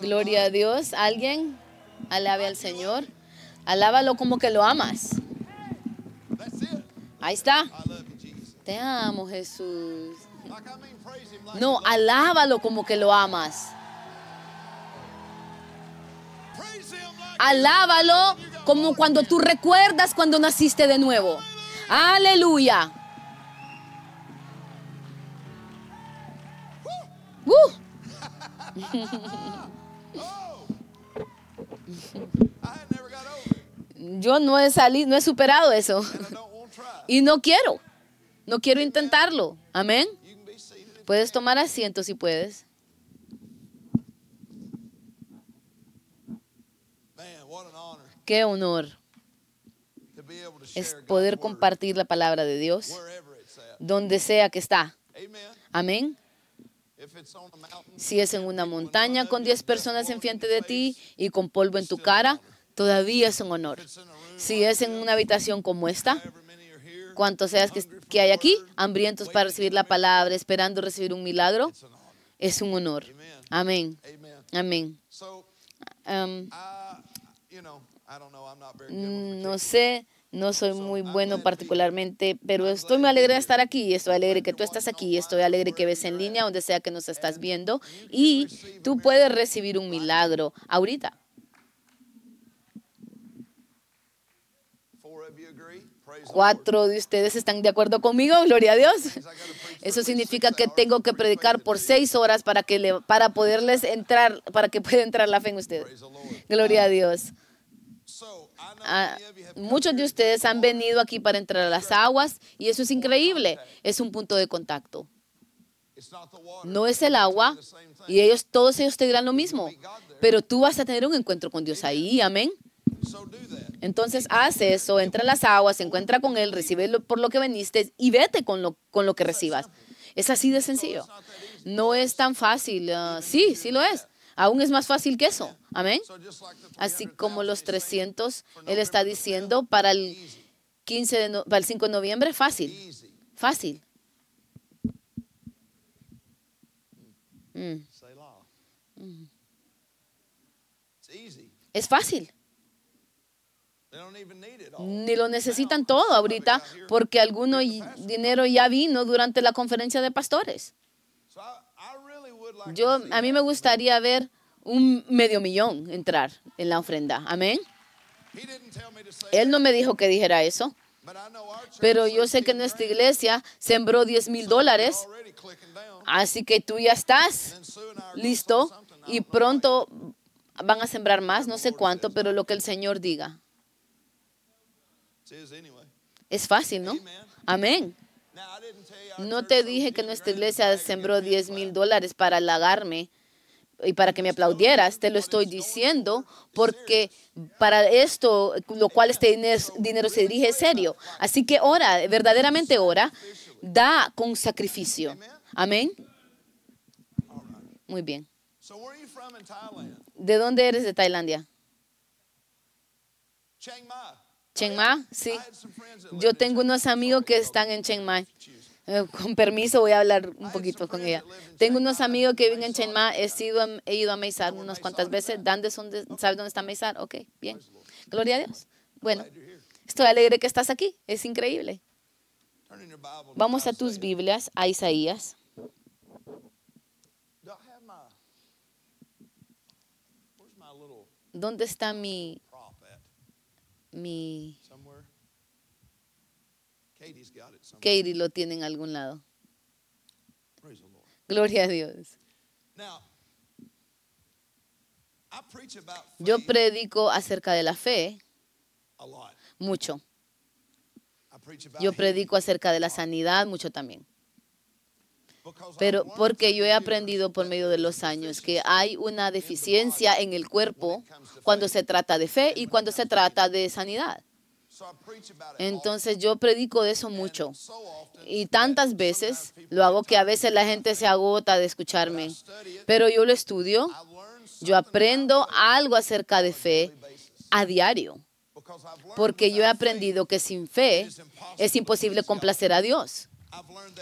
Gloria a Dios. ¿Alguien? Alabe al Señor. Alábalo como que lo amas. Ahí está. Te amo, Jesús. No, alábalo como que lo amas. Alábalo como cuando tú recuerdas cuando naciste de nuevo. Aleluya. Yo no he salido, no he superado eso. Y no quiero. No quiero intentarlo. Amén. Puedes tomar asiento si puedes. Qué honor es poder compartir la palabra de Dios donde sea que está. Amén. Si es en una montaña con 10 personas enfrente de ti y con polvo en tu cara, todavía es un honor. Si es en una habitación como esta, cuantos seas que, hay aquí, hambrientos para recibir la palabra, esperando recibir un milagro, es un honor. Amén. Amén. Um, no sé no soy muy bueno particularmente, pero estoy muy alegre de estar aquí, estoy alegre que tú estás aquí, estoy alegre que ves en línea donde sea que nos estás viendo y tú puedes recibir un milagro ahorita. Cuatro de ustedes están de acuerdo conmigo, gloria a Dios. Eso significa que tengo que predicar por seis horas para que le, para poderles entrar, para que pueda entrar la fe en ustedes. Gloria a Dios. Ah, muchos de ustedes han venido aquí para entrar a las aguas y eso es increíble. Es un punto de contacto. No es el agua y ellos, todos ellos te dirán lo mismo. Pero tú vas a tener un encuentro con Dios ahí, amén. Entonces haz eso, entra a las aguas, encuentra con Él, recibe por lo que veniste y vete con lo, con lo que recibas. Es así de sencillo. No es tan fácil. Ah, sí, sí lo es. Aún es más fácil que eso. Amén. Así como los 300, Él está diciendo para el, 15 de para el 5 de noviembre, fácil. Fácil. Mm. Mm. Es fácil. Ni lo necesitan todo ahorita porque alguno dinero ya vino durante la conferencia de pastores. Yo, a mí me gustaría ver un medio millón entrar en la ofrenda. Amén. Él no me dijo que dijera eso. Pero yo sé que nuestra iglesia sembró 10 mil dólares. Así que tú ya estás listo y pronto van a sembrar más, no sé cuánto, pero lo que el Señor diga. Es fácil, ¿no? Amén. No te dije que nuestra iglesia sembró 10 mil dólares para halagarme y para que me aplaudieras. Te lo estoy diciendo porque para esto, lo cual este dinero se dirige serio. Así que ora, verdaderamente ora, da con sacrificio. Amén. Muy bien. ¿De dónde eres de Tailandia? Chiang Mai, sí. Yo tengo unos amigos que están en Chiang Mai. Eh, con permiso voy a hablar un poquito con ella. Tengo unos amigos que viven en Chiang Mai. He, sido, he ido a Meisar unas cuantas veces. ¿Dónde ¿Sabes dónde está Meisar? Ok, bien. Gloria a Dios. Bueno, estoy alegre que estás aquí. Es increíble. Vamos a tus Biblias, a Isaías. ¿Dónde está mi mi... Katie lo tiene en algún lado. Gloria a Dios. Yo predico acerca de la fe mucho. Yo predico acerca de la sanidad mucho también. Pero porque yo he aprendido por medio de los años que hay una deficiencia en el cuerpo cuando se trata de fe y cuando se trata de sanidad. Entonces yo predico de eso mucho. Y tantas veces lo hago que a veces la gente se agota de escucharme. Pero yo lo estudio, yo aprendo algo acerca de fe a diario. Porque yo he aprendido que sin fe es imposible complacer a Dios.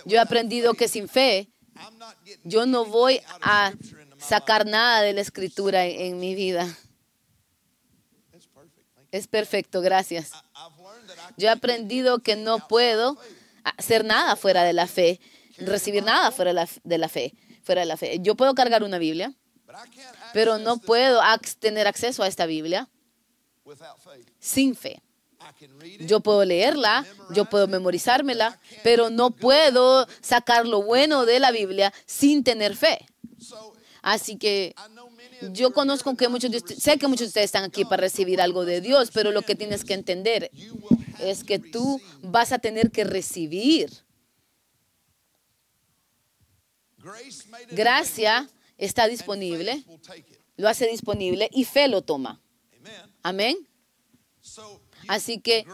Yo he aprendido que sin fe yo no voy a sacar nada de la escritura en, en mi vida. It's perfect. Thank you. Es perfecto, gracias. Yo he aprendido que no puedo hacer nada fuera de la fe, recibir nada fuera de la, fe, fuera de la fe. Yo puedo cargar una Biblia, pero no puedo tener acceso a esta Biblia sin fe. Yo puedo leerla, yo puedo memorizármela, pero no puedo sacar lo bueno de la Biblia sin tener fe. Así que Yo conozco que muchos de ustedes, sé que muchos de ustedes están aquí para recibir algo de Dios, pero lo que tienes que entender es que tú vas a tener que recibir. Gracia está disponible, lo hace disponible y fe lo toma. Amén. Así que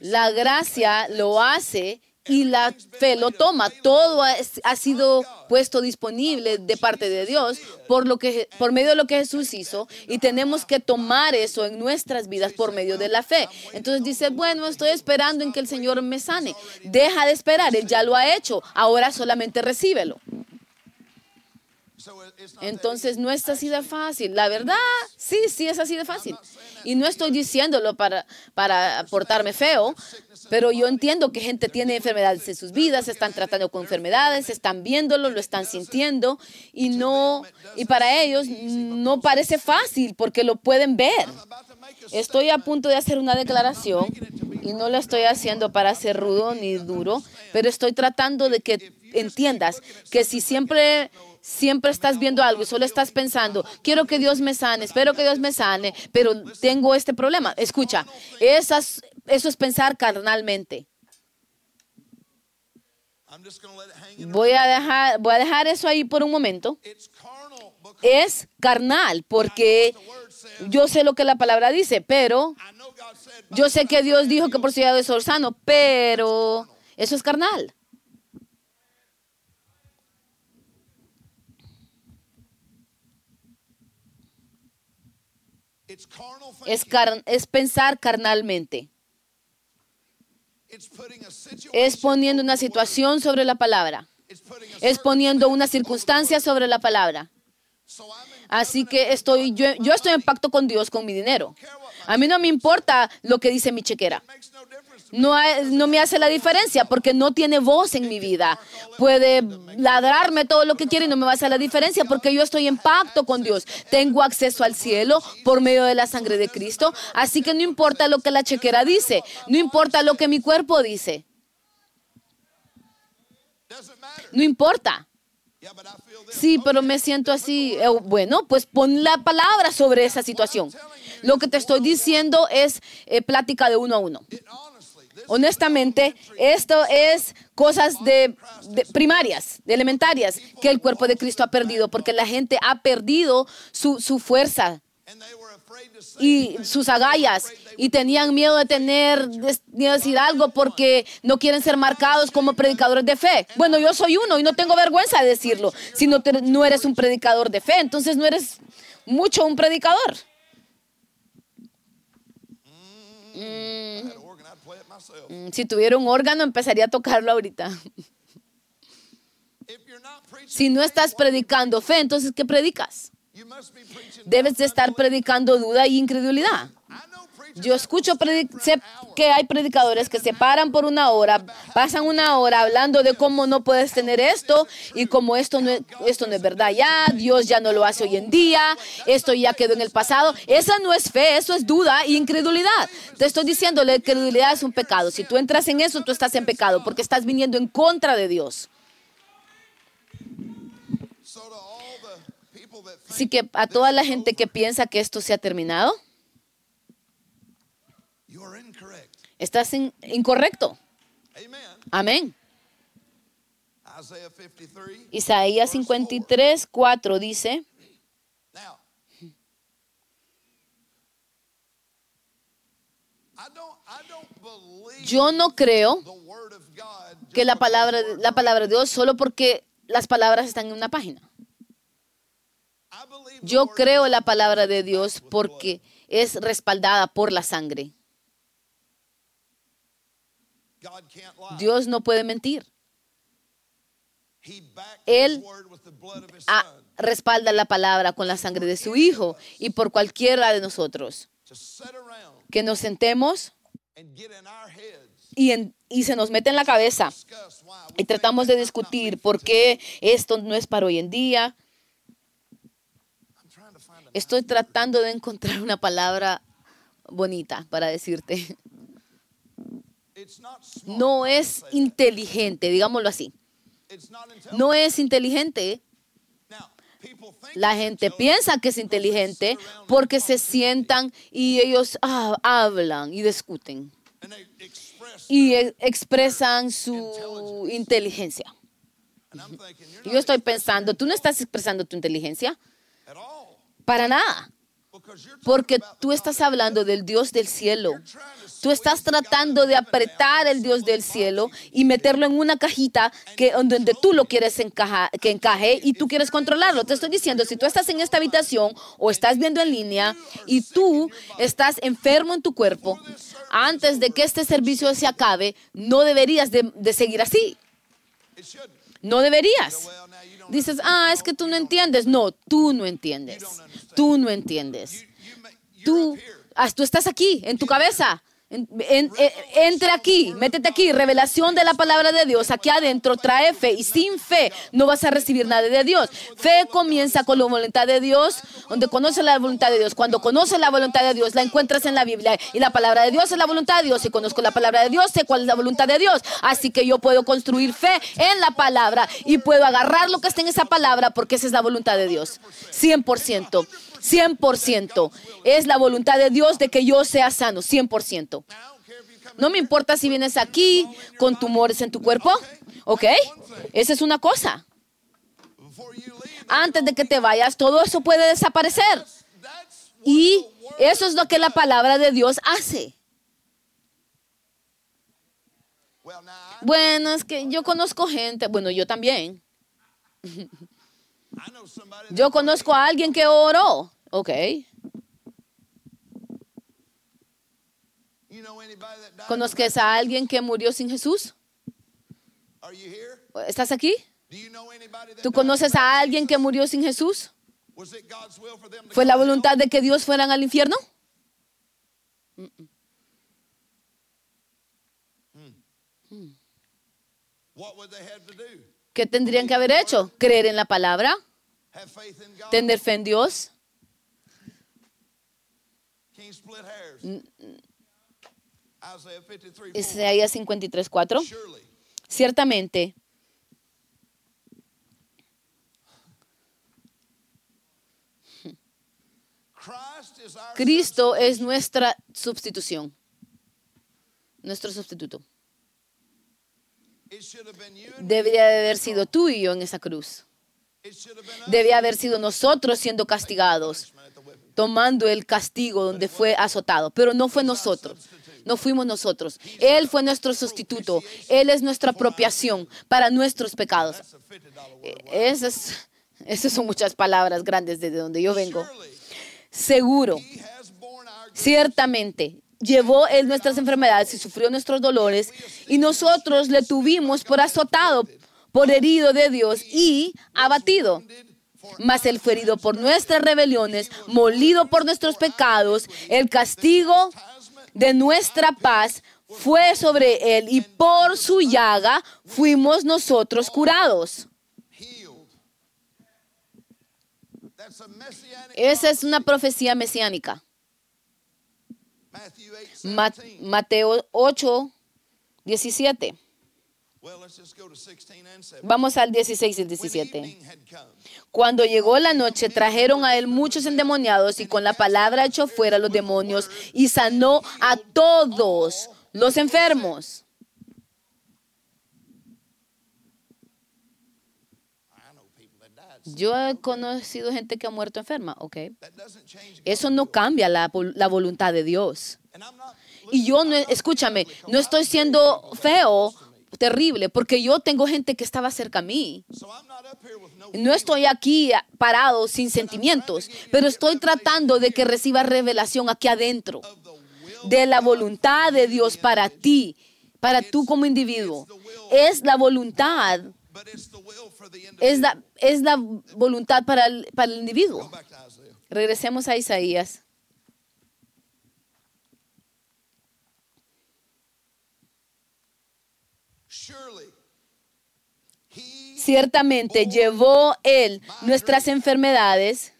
la gracia lo hace y la fe lo toma. Todo ha, sido puesto disponible de parte de Dios por, lo que, por medio de lo que Jesús hizo y tenemos que tomar eso en nuestras vidas por medio de la fe. Entonces dice, bueno, estoy esperando en que el Señor me sane. Deja de esperar, Él ya lo ha hecho. Ahora solamente recíbelo. Entonces no es así de fácil. La verdad, sí, sí es así de fácil. Y no estoy diciéndolo para, para portarme feo, pero yo entiendo que gente tiene enfermedades en sus vidas, están tratando con enfermedades, están viéndolo, lo están sintiendo y no y para ellos no parece fácil porque lo pueden ver. Estoy a punto de hacer una declaración y no lo estoy haciendo para ser rudo ni duro, pero estoy tratando de que entiendas que si siempre siempre estás viendo algo y solo estás pensando, quiero que Dios me sane, espero que Dios me sane, pero tengo este problema. Escucha, esas, eso es pensar carnalmente. Voy a dejar voy a dejar eso ahí por un momento. Es carnal porque yo sé lo que la palabra dice, pero Yo sé que Dios dijo que por su de soy sano, pero eso es carnal. Es, thinking. car- es pensar carnalmente. Es poniendo una situación sobre la palabra. Es poniendo una circunstancia sobre la palabra. Así que estoy, yo, yo estoy en pacto con Dios con mi dinero. A mí no me importa lo que dice mi chequera. No. No, me hace la diferencia porque no tiene voz en mi vida. Puede ladrarme todo lo que quiere y no me va a hacer la diferencia porque yo estoy en pacto con Dios. Tengo acceso al cielo por medio de la sangre de Cristo. Así que no importa lo que la chequera dice, no importa lo que mi cuerpo dice, no importa. Sí, pero me siento así. Eh, Bueno, pues pon la palabra sobre esa situación. Lo que te estoy diciendo es eh, plática de uno a uno. Honestamente, esto es cosas de, primarias, de elementarias, que el cuerpo de Cristo ha perdido, porque la gente ha perdido su, su fuerza y sus agallas y tenían miedo de tener de de decir algo porque no quieren ser marcados como predicadores de fe. Bueno, yo soy uno y no tengo vergüenza de decirlo. Si no, no eres un predicador de fe, entonces no eres mucho un predicador. Mm, Si tuviera un órgano, empezaría a tocarlo ahorita. Si no estás predicando fe, entonces ¿qué predicas? Debes de estar predicando duda y incredulidad. Yo escucho que hay predicadores que se paran por una hora, pasan una hora hablando de cómo no puedes tener esto y cómo esto no es, esto no es verdad ya, Dios ya no lo hace hoy en día, esto ya quedó en el pasado. Esa no es fe, eso es duda y incredulidad. Te estoy diciendo, la incredulidad es un pecado. Si tú entras en eso, tú estás en pecado porque estás viniendo en contra de Dios. Así que a toda la gente que piensa que esto se ha terminado, you're incorrect. Estás in- incorrecto. Amén. Isaiah 53. Isaías 53, 4 dice, yo no creo que la palabra, la palabra de Dios solo porque las palabras están en una página. Yo creo la palabra de Dios porque es respaldada por la sangre. Dios no puede mentir. Él respalda la palabra con la sangre de su Hijo y por cualquiera de nosotros. Que nos sentemos y, en- y se nos mete en la cabeza y tratamos de discutir por qué esto no es para hoy en día. Estoy tratando de encontrar una palabra bonita para decirte. No es inteligente, digámoslo así. No es inteligente. La gente piensa que es inteligente porque se sientan y ellos ah, hablan y discuten. y e- expresan su inteligencia. Y yo estoy pensando, tú no estás expresando tu inteligencia para nada, porque tú estás hablando del Dios del cielo. Tú estás tratando de apretar el Dios del cielo y meterlo en una cajita que donde tú lo quieres que encaje y tú quieres controlarlo. Te estoy diciendo, si tú estás en esta habitación o estás viendo en línea y tú estás enfermo en tu cuerpo, antes de que este servicio se acabe, no deberías de, de seguir así. No deberías. Dices, ah, es que tú no entiendes. No, tú no entiendes. Tú no entiendes. Tú, tú estás aquí, en tu cabeza. En- en- en- entre aquí, métete aquí, revelación de la palabra de Dios. Aquí adentro trae fe y sin fe no vas a recibir nada de Dios. Fe comienza con la voluntad de Dios, donde conoces la voluntad de Dios. Cuando conoces la voluntad de Dios, la encuentras en la Biblia y la palabra de Dios es la voluntad de Dios. Y conozco la palabra de Dios, sé cuál es la voluntad de Dios. Así que yo puedo construir fe en la palabra y puedo agarrar lo que está en esa palabra porque esa es la voluntad de Dios. 100%. 100%. Es la voluntad de Dios de que yo sea sano. 100%. I don't care if you come No me importa si vienes aquí con tumores en tu cuerpo. ¿Ok? Esa es una cosa. Antes de que te vayas, todo eso puede desaparecer. Y eso es lo que la palabra de Dios hace. Bueno, es que yo conozco gente, bueno, yo también. Yo conozco a alguien que oró. Ok. ¿Conozques a alguien que murió sin Jesús? ¿Estás aquí? ¿Tú conoces a alguien que murió sin Jesús? ¿Fue la voluntad de que Dios fueran al infierno? Do? ¿Qué tendrían que haber hecho? Creer en la palabra, tener fe en Dios. Isaías 53, 4. Surely. Ciertamente, Cristo es nuestra sustitución, nuestro sustituto. Debería de haber sido tú y yo en esa cruz. Debía haber sido nosotros siendo castigados, tomando el castigo donde fue azotado. Pero no fue nosotros, no fuimos nosotros. Él fue nuestro sustituto. Él es nuestra apropiación para nuestros pecados. That's a $50 word. Eh, Esas, esas son muchas palabras grandes desde donde yo vengo. Seguro, ciertamente, llevó él nuestras enfermedades y sufrió nuestros dolores y nosotros le tuvimos por azotado, por herido de Dios y abatido. Mas él fue herido por nuestras rebeliones, molido por nuestros pecados, el castigo de nuestra paz fue sobre él y por su llaga fuimos nosotros curados. Esa es una profecía mesiánica. Matthew 8, Ma- 17. Mateo 8, 17. Vamos al 16 y el When 17. evening had come, Cuando llegó la noche, trajeron a él muchos endemoniados y con la palabra echó fuera a los demonios y sanó a todos los enfermos. Yo he conocido gente que ha muerto enferma, ok. Eso no cambia la, la voluntad de Dios. Y yo, no, escúchame, no estoy siendo feo, terrible, porque yo tengo gente que estaba cerca a mí. No. Estoy aquí parado sin sentimientos, pero estoy tratando de que reciba revelación aquí adentro de la voluntad de Dios para ti, para tú como individuo. Es la voluntad es la, es la voluntad para el, para el individuo. Regresemos a Isaías. Surely he Ciertamente llevó él nuestras enfermedades.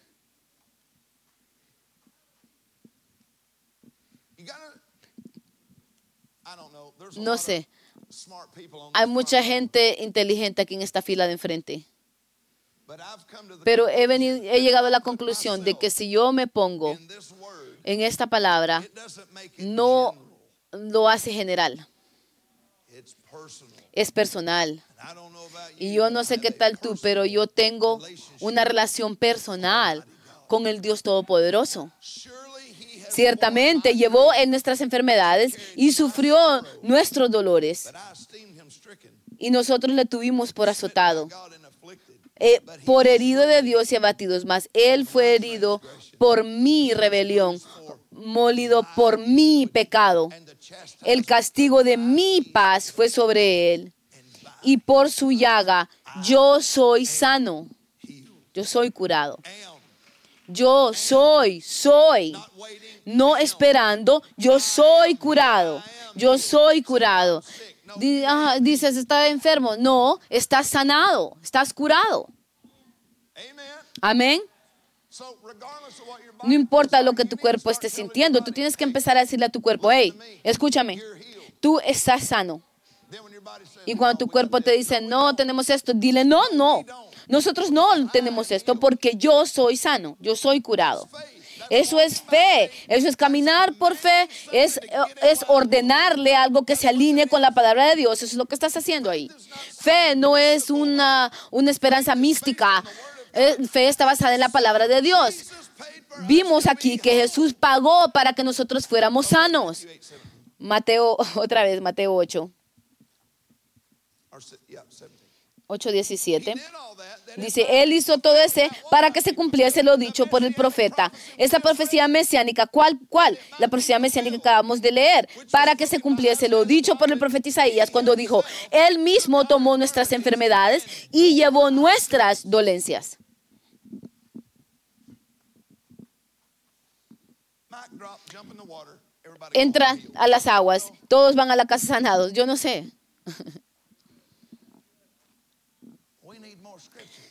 No sé. Hay mucha gente inteligente aquí en esta fila de enfrente. Pero he, venido, he llegado a la conclusión de que si yo me pongo en esta palabra, no lo hace general. Es personal. Y yo no sé qué tal tú, pero yo tengo una relación personal con el Dios Todopoderoso. Ciertamente llevó en nuestras enfermedades y sufrió nuestros dolores. Y nosotros le tuvimos por azotado, eh, por herido de Dios y abatidos más. Él fue herido por mi rebelión, molido por mi pecado. El castigo de mi paz fue sobre él. Y por su llaga yo soy sano. Yo soy curado. Yo soy, soy. No esperando, yo soy curado. Yo soy curado. Ah, dices, está enfermo. No, estás sanado, estás curado. Amén. No importa lo que tu cuerpo esté sintiendo, tú tienes que empezar a decirle a tu cuerpo, hey, escúchame, tú estás sano. Y cuando "No, tu cuerpo te this," dice, no, tenemos esto, dile, no, no. Nosotros no tenemos esto porque yo soy sano, yo soy curado. Eso es fe, eso es caminar por fe, es, es ordenarle algo que se alinee con la palabra de Dios. Eso es lo que estás haciendo ahí. Fe no es una, una esperanza mística. Eh, Fe está basada en la palabra de Dios. Vimos aquí que Jesús pagó para que nosotros fuéramos sanos. Mateo, otra vez, Mateo 8, Or se- yeah, 17. 8, He 17. did all that. that Dice, Él hizo todo ese para que se cumpliese lo dicho por el profeta. Esa profecía mesiánica, ¿cuál? ¿Cuál? La profecía mesiánica que acabamos de leer. Para que se cumpliese lo dicho por el profeta Isaías cuando dijo, Él mismo tomó nuestras enfermedades y llevó nuestras dolencias. Entra a las aguas, todos van a la casa sanados. Yo no sé.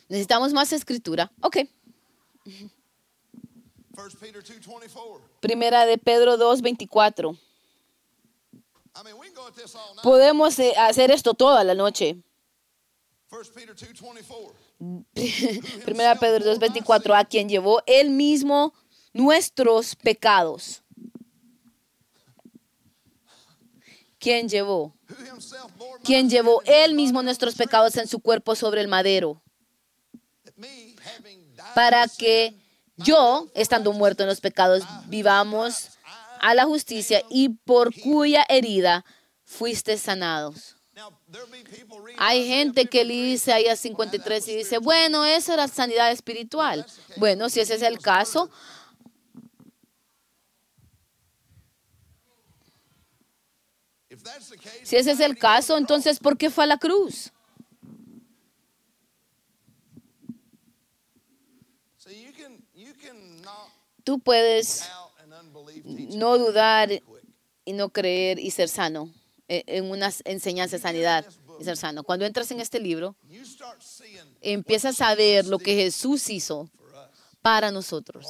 Necesitamos más escritura. Ok. 1 Peter 2.24. Primera de Pedro 2, 24. I mean, we can go at this all night. Podemos eh, hacer esto toda la noche. 1 Peter 2.24. Primera de Pedro 2, 24. A quien llevó él mismo nuestros pecados. ¿Quién llevó? ¿Quién llevó él mismo nuestros pecados en su cuerpo sobre el madero? Para que yo, estando muerto en los pecados, vivamos a la justicia y por cuya herida fuiste sanados. Hay gente que 53, lee Isaías 53 y dice, bueno, eso era sanidad espiritual. Bueno, si ese es el caso, If that's the case, si ese es el caso, entonces, ¿por qué fue a la cruz? Tú puedes no dudar y no creer y ser sano eh, en una enseñanza de sanidad y ser sano. Cuando entras en este libro, empiezas a ver lo que Jesús hizo para nosotros,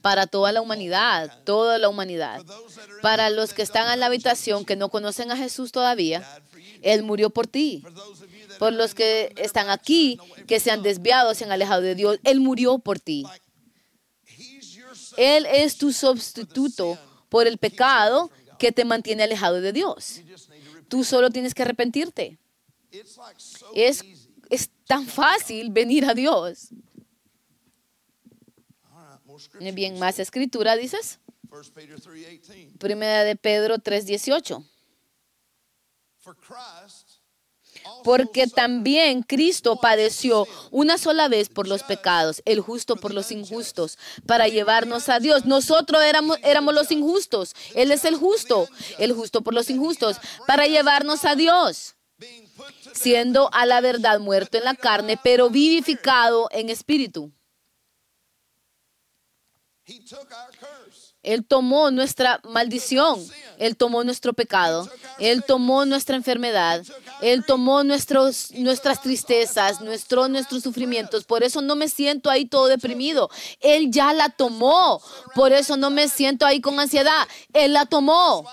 para toda la humanidad, toda la humanidad. Para los que están en la habitación que no conocen a Jesús todavía. Él murió por ti. Por los que están aquí, que se han desviado, se han alejado de Dios, Él murió por ti. Él es tu sustituto por el pecado que te mantiene alejado de Dios. Tú solo tienes que arrepentirte. Es, es tan fácil venir a Dios. Bien, más escritura, dices. 1 Peter 3:18. Primera de Pedro 3:18. For Christ also Porque también Cristo padeció una sola vez por los pecados, el justo por los injustos, para llevarnos a Dios. Nosotros éramos, éramos los injustos. Él es el justo, el justo por los injustos, para llevarnos a Dios. siendo a la verdad muerto en la carne, pero vivificado en espíritu. Él tomó nuestra maldición, Él tomó nuestro pecado, Él tomó nuestra enfermedad, Él tomó nuestros, nuestras tristezas, nuestro, nuestros sufrimientos. Por eso no me siento ahí todo deprimido. Él ya la tomó. Por eso no me siento ahí con ansiedad. Él la tomó.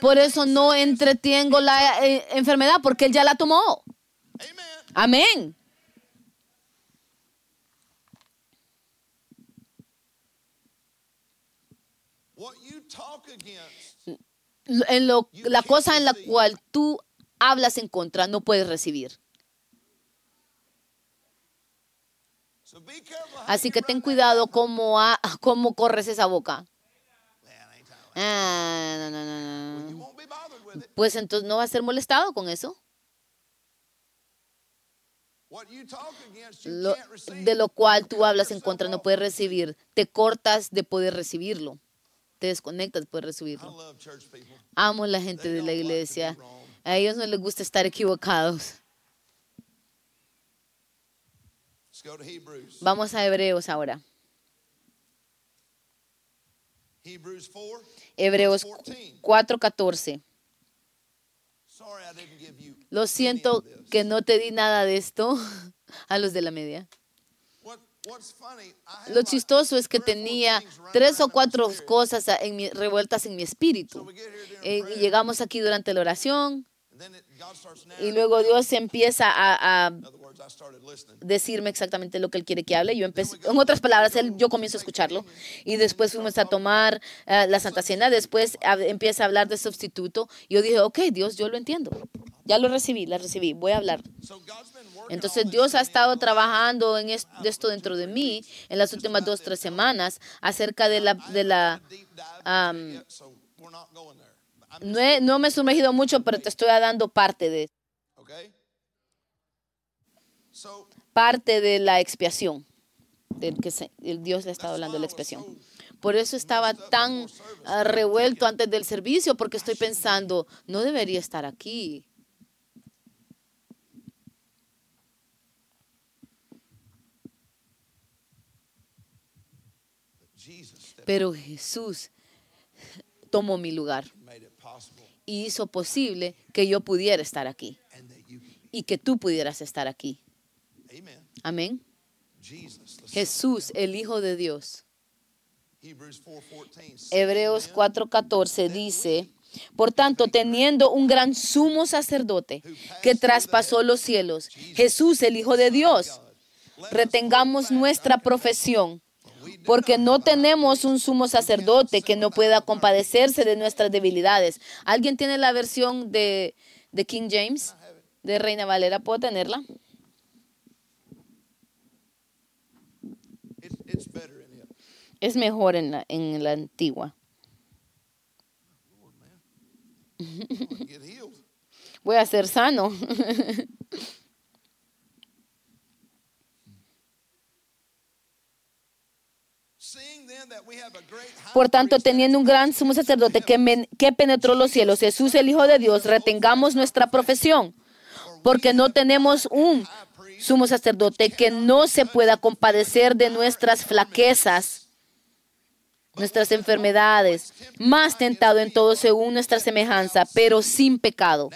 Por eso no entretengo la eh, enfermedad, porque Él ya la tomó. Amén. En lo- la cosa en la cual tú hablas en contra, no puedes recibir. Así que ten cuidado cómo, ha- cómo corres esa boca. Ah, no. Pues entonces no va a ser molestado con eso. Lo- de lo cual tú hablas en contra no puedes recibir. Te cortas de poder recibirlo. Te desconectas I recibirlo. Amo la gente de la iglesia. A ellos no les gusta estar equivocados. Vamos a Hebreos ahora. Hebrews 4. Hebreos 14. 4:14. Sorry I didn't give you. Lo siento que no te di nada de esto a los de la media. Lo chistoso es que tenía tres o cuatro cosas en mi- revueltas en mi espíritu. Eh, y llegamos aquí durante la oración y luego. Dios empieza a, decirme exactamente lo que Él quiere que hable. Yo empecé, en otras palabras, él, yo comienzo a escucharlo y después fuimos a tomar eh, la Santa Cena. Después a- empieza a hablar de sustituto. Y yo dije, ok, Dios, yo lo entiendo. Ya lo recibí, la recibí, voy a hablar. So God's been working Entonces Dios ha estado trabajando en esto dentro de mí en las últimas dos, tres semanas acerca de la... De la um, no, he- no me he sumergido mucho, pero te estoy dando parte de, parte de la expiación. Del que se- el Dios le ha estado hablando de la expiación. Por eso estaba tan ah, revuelto antes del servicio, porque estoy pensando, no debería estar aquí. Jesus stepped Pero Jesús tomó mi lugar y hizo posible que yo pudiera estar aquí y que tú pudieras estar aquí. Amén. Jesús, el Hijo de Dios. Hebrews 4:14. Hebreos 4:14 dice, por tanto, teniendo un gran sumo sacerdote que traspasó los cielos, Jesús, el Hijo de Dios, retengamos nuestra profesión, porque no tenemos un sumo sacerdote que no pueda compadecerse de nuestras debilidades. ¿Alguien tiene la versión de, de King James? De Reina Valera, ¿puedo tenerla? Es mejor en la, en la antigua. Voy a ser sano. Por tanto, teniendo un gran sumo sacerdote que, men- que penetró los cielos, Jesús el Hijo de Dios, retengamos nuestra profesión, porque no tenemos un sumo sacerdote que no se pueda compadecer de nuestras flaquezas, nuestras enfermedades, más tentado en todo según nuestra semejanza, pero sin pecado.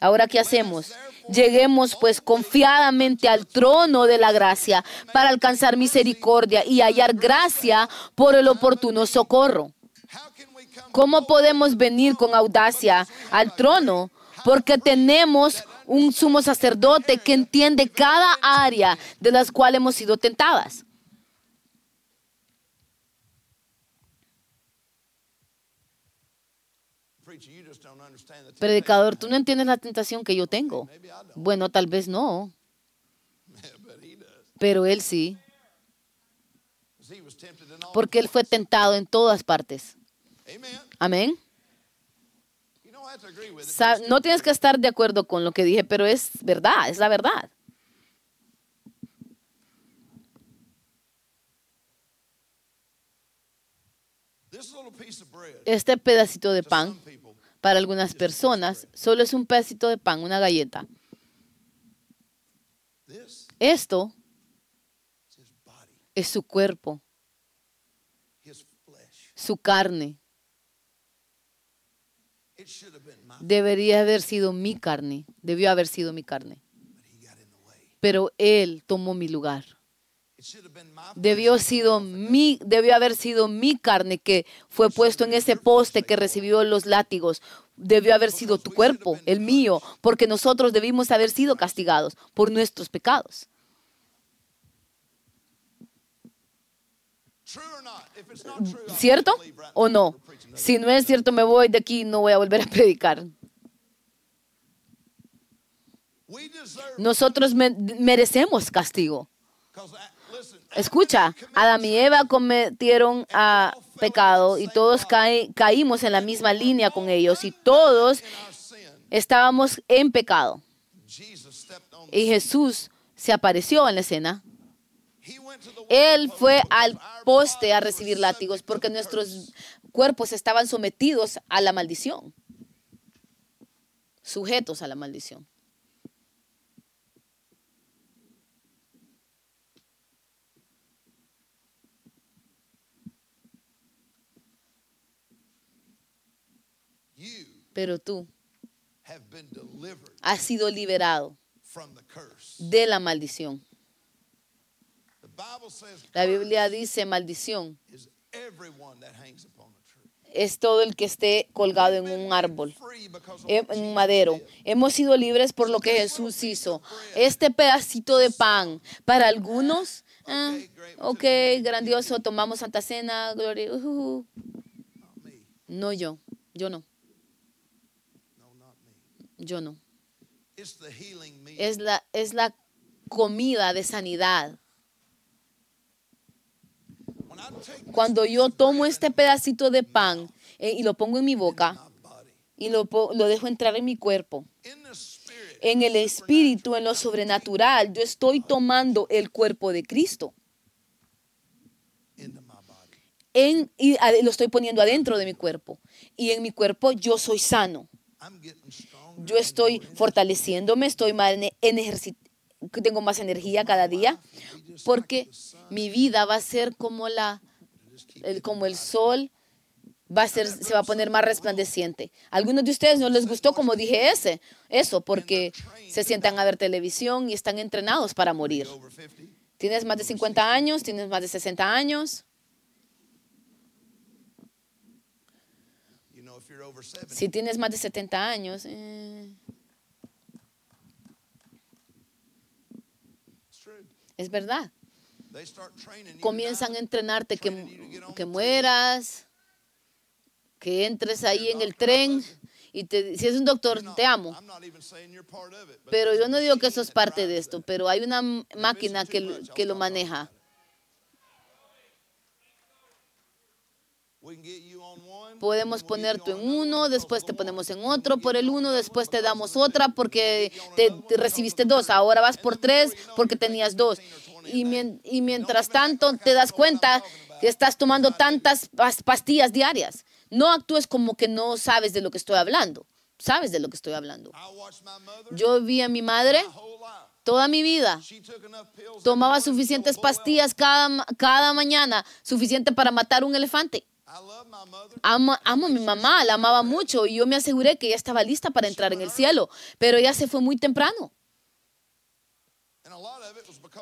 Ahora, ¿qué hacemos? Lleguemos pues confiadamente al trono de la gracia para alcanzar misericordia y hallar gracia por el oportuno socorro. ¿Cómo podemos venir con audacia al trono? Porque tenemos un sumo sacerdote que entiende cada área de las cuales hemos sido tentadas. preacher? You just don't understand the Predicador, tú no entiendes la tentación que yo tengo. Bueno, tal vez no, pero él sí, porque él fue tentado en todas partes. Amén. No tienes que estar de acuerdo con lo que dije, pero es verdad, es la verdad. Este pedacito de pan Para algunas personas, solo es un pedacito de pan, una galleta. Esto es su cuerpo, su carne. Debería haber sido mi carne, debió haber sido mi carne. Pero Él tomó mi lugar. Debió, haber sido mi carne que fue puesto en ese poste que recibió los látigos. Debió haber sido tu cuerpo, el mío, porque nosotros debimos haber sido castigados por nuestros pecados. ¿Cierto o no? Si no es cierto, me voy de aquí y no voy a volver a predicar. Nosotros me- merecemos castigo. Escucha, Adán y Eva cometieron ah, pecado y todos caímos en la misma línea con ellos y todos estábamos en pecado. Y Jesús se apareció en la escena. Él fue al poste a recibir látigos porque nuestros cuerpos estaban sometidos a la maldición. Sujetos a la maldición. You Pero tú has sido liberado de la maldición. La Biblia dice maldición es todo el que esté colgado en un árbol. Of en un madero. Hemos sido libres por lo que Jesús hizo. Este pedacito de pan, para algunos, ah, ok, grandioso, tomamos Santa Cena, gloria. ujujú. Not me. No yo, yo no. Yo no. Es la, es la comida de sanidad. Cuando yo tomo este pedacito de pan eh, y lo pongo en mi boca y lo, lo dejo entrar en mi cuerpo, en el espíritu, en lo sobrenatural, yo estoy tomando el cuerpo de Cristo. en, y lo estoy poniendo adentro de mi cuerpo. Y en mi cuerpo yo soy sano. Yo estoy fortaleciéndome, estoy más en, ejerci- tengo más energía cada día, porque mi vida va a ser como la, el, como el sol, va a ser, se va a poner más resplandeciente. Algunos de ustedes no les gustó como dije ese, eso, porque se sientan a ver televisión y están entrenados para morir. Over 50. Tienes más de 50 años, tienes más de 60 años. You know, if you're over 70, Si tienes más de 70 años, eh, es verdad. Comienzan a entrenarte que, que mueras, que entres ahí en el tren y te, si es un doctor, te amo. Pero yo no digo que eso es parte de esto, pero hay una máquina que, que lo maneja. Podemos ponerte you en uno, después te ponemos one. en otro por el uno, después te damos otra porque te, recibiste dos, ahora vas por tres porque tenías dos. 15 or 20 Y, y mientras tanto te das cuenta que estás tomando tantas pas- pastillas diarias. No actúes como que no sabes de lo que estoy hablando. Sabes de lo que estoy hablando. Yo vi a mi madre toda mi vida. Tomaba suficientes pastillas cada, cada mañana, suficiente para matar un elefante. Mother. Amo, amo a mi mamá, la amaba mucho y yo me aseguré que ella estaba lista para entrar en el cielo, pero ella se fue muy temprano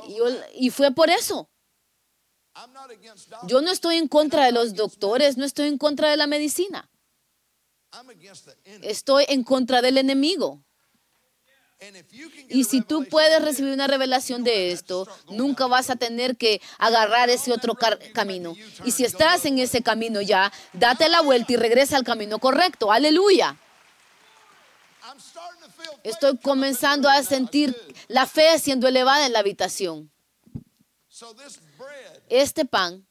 y, yo- fue por eso. Yo no estoy en contra de los doctores, no estoy en contra de la medicina, estoy en contra del enemigo. And if you can get Y si tú puedes recibir una revelación de esto, nunca vas a tener que agarrar ese otro camino. Y si estás en ese camino ya, date la vuelta y regresa al camino correcto. Aleluya. Estoy comenzando a sentir la fe siendo elevada en la habitación. Este pan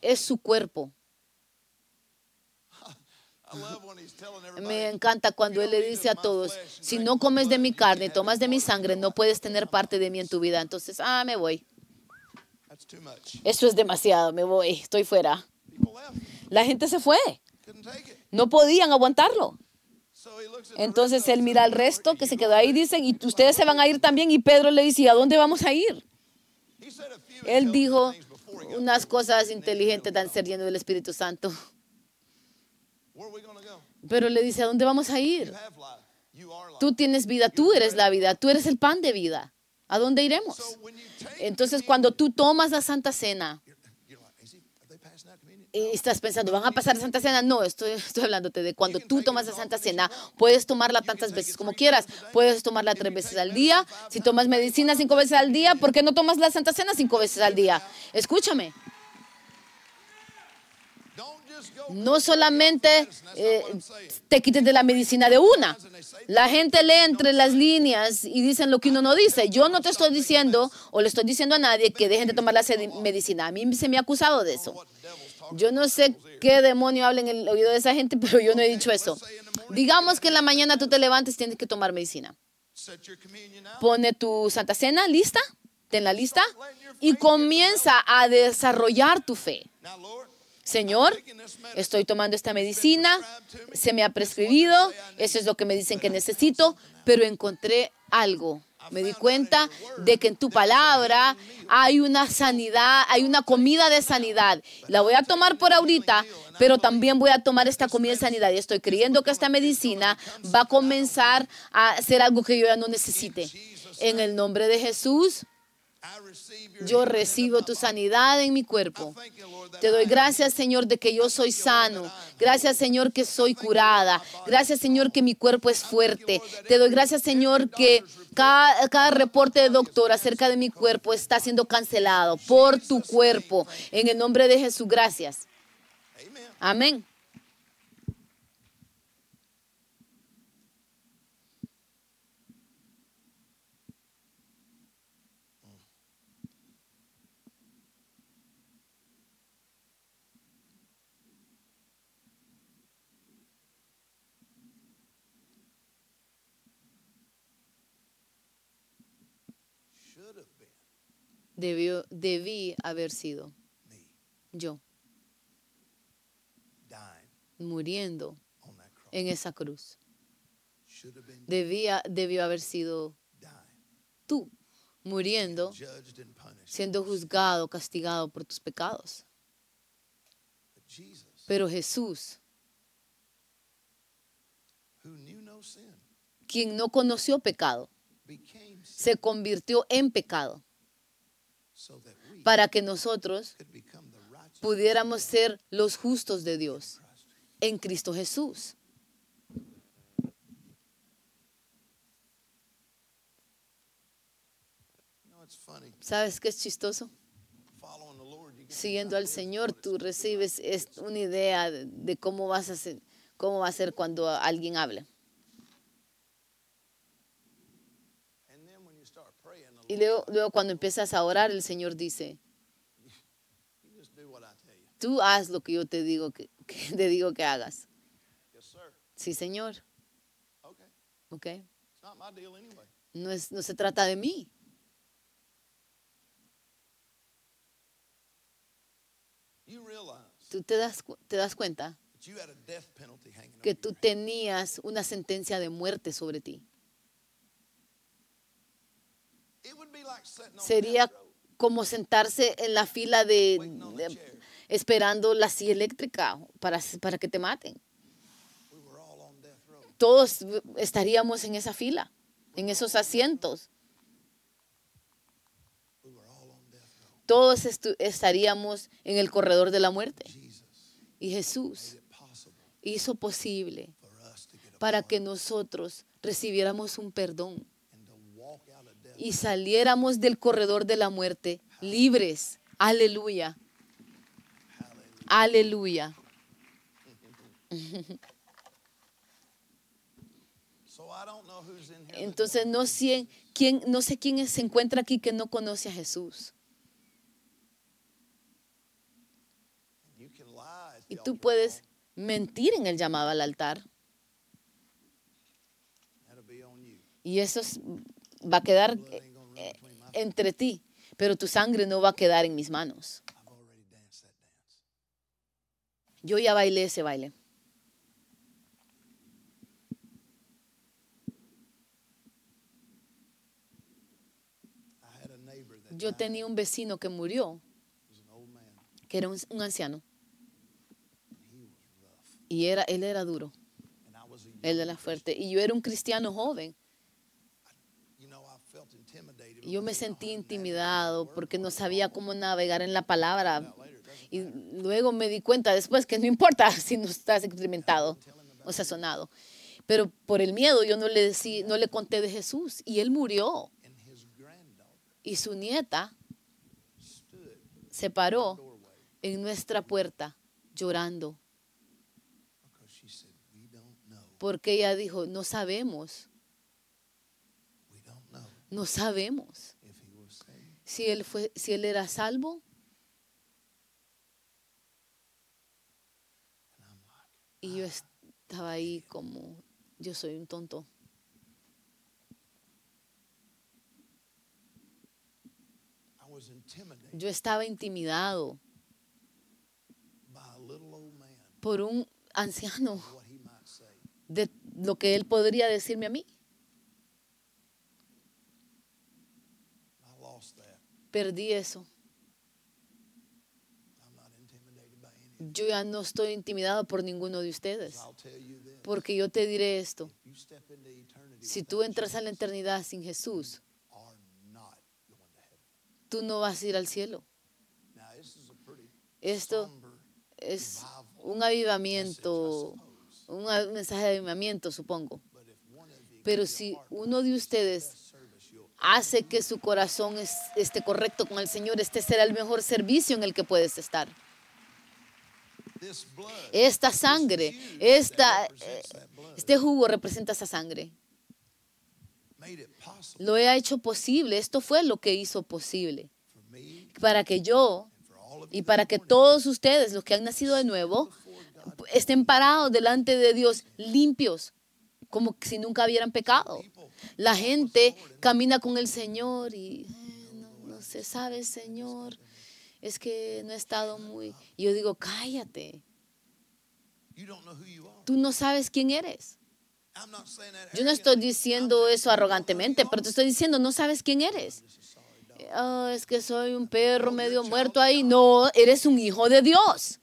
es su cuerpo. Me encanta cuando Él le dice a todos, si no comes de mi carne y tomas de mi sangre, no puedes tener parte de mí en tu vida. Entonces, ah, me voy. Eso es demasiado, me voy, estoy fuera. La gente se fue. No podían aguantarlo. Entonces él mira al resto que se quedó ahí y dicen, y ustedes se van a ir también. Y Pedro le dice, ¿y a dónde vamos a ir? Él dijo unas cosas inteligentes tan ser lleno del Espíritu Santo. Pero le dice, ¿a dónde vamos a ir? Tú tienes vida, tú eres la vida, tú eres el pan de vida. ¿A dónde iremos? Entonces cuando tú tomas la Santa Cena y estás pensando, ¿van a pasar la Santa Cena? No, estoy, estoy hablándote de cuando tú tomas la Santa Cena, puedes tomarla tantas veces como quieras. Puedes tomarla tres veces al día. Si tomas medicina cinco veces al día, ¿por qué no tomas la Santa Cena cinco veces al día? Escúchame. No solamente eh, te quites de la medicina de una. La gente lee entre las líneas y dicen lo que uno no dice. Yo no te estoy diciendo o le estoy diciendo a nadie que dejen de tomar la medicina. A mí se me ha acusado de eso. Yo no sé qué demonio habla en el oído de esa gente, pero yo no he dicho eso. Digamos que en la mañana tú te levantes y tienes que tomar medicina. Pone tu Santa Cena lista, ten la lista y comienza a desarrollar tu fe. Señor, estoy tomando esta medicina, se me ha prescribido, eso es lo que me dicen que necesito, pero encontré algo. Me di cuenta de que en tu palabra hay una sanidad, hay una comida de sanidad. La voy a tomar por ahorita, pero también voy a tomar esta comida de sanidad. Y estoy creyendo que esta medicina va a comenzar a hacer algo que yo ya no necesite. En el nombre de Jesús, yo recibo tu sanidad en mi cuerpo. Te doy gracias, Señor, de que yo soy sano. Gracias, Señor, que soy curada. Gracias, Señor, que mi cuerpo es fuerte. Te doy gracias, Señor, que cada, cada reporte de doctor acerca de mi cuerpo está siendo cancelado por tu cuerpo. En el nombre de Jesús, gracias. Amén. Should have been Debió, debí haber sido yo. Muriendo en esa cruz. Debía, debió haber sido tú muriendo siendo juzgado, castigado por tus pecados. Pero Jesús, quien no conoció pecado, se convirtió en pecado para que nosotros pudiéramos ser los justos de Dios en Cristo Jesús. ¿Sabes qué es chistoso? Siguiendo al Señor, tú recibes es- una idea de, cómo vas a ser, cómo va a ser cuando alguien hable. Y luego, luego cuando empiezas a orar, el Señor dice, tú haz lo que yo te digo que, que te digo que hagas. Sí, Señor. Okay. ¿Ok? It's not my deal anyway. No, es, no se trata de mí. Tú te das, te das cuenta que tú tenías una sentencia de muerte sobre ti. Sería como sentarse en la fila de, esperando la silla eléctrica para, para que te maten. Todos estaríamos en esa fila, en esos asientos. Todos estaríamos en el corredor de la muerte. Y Jesús hizo posible para que nosotros recibiéramos un perdón and to walk out of death. Y saliéramos del corredor de la muerte libres. Aleluya. Aleluya. Entonces no sé quién, no sé quién se encuentra aquí que no conoce a Jesús. Y tú puedes mentir en el llamado al altar. Y eso es- va a quedar eh, entre ti, pero tu sangre no va a quedar en mis manos. Yo ya bailé ese baile. Yo tenía un vecino que murió, que era un, anciano. Y era, él era duro. Él era fuerte. Y yo era un cristiano joven yo me sentí intimidado porque no sabía cómo navegar en la palabra. Y luego me di cuenta después que no importa si no estás experimentado o sazonado. Pero por el miedo yo no le, decí, no le conté de Jesús y él murió. Y su nieta se paró en nuestra puerta llorando porque ella dijo, no sabemos, no sabemos si él, fue, si él era salvo. Y yo estaba ahí como, yo soy un tonto. Yo estaba intimidado por un anciano de lo que él podría decirme a mí. Perdí eso. Yo ya no estoy intimidado por ninguno de ustedes. Porque yo te diré esto. Si tú entras a la eternidad sin Jesús, tú no vas a ir al cielo. Esto es un avivamiento, un mensaje de avivamiento, supongo. Pero si uno de ustedes hace que su corazón es- esté correcto con el Señor, este será el mejor servicio en el que puedes estar. Esta sangre, esta, eh, este jugo representa esa sangre. Lo he hecho posible. Esto fue lo que hizo posible. Para que yo y para que todos ustedes, los que han nacido de nuevo, estén parados delante de Dios limpios, como si nunca hubieran pecado. La gente camina con el Señor y "Eh, no, se sabe, Señor. Es que no he estado muy... Y yo digo, cállate. Tú no sabes quién eres. Yo no estoy diciendo eso arrogantemente, pero te estoy diciendo, no sabes quién eres. Oh, es que soy un perro medio muerto ahí. No, eres un hijo de Dios.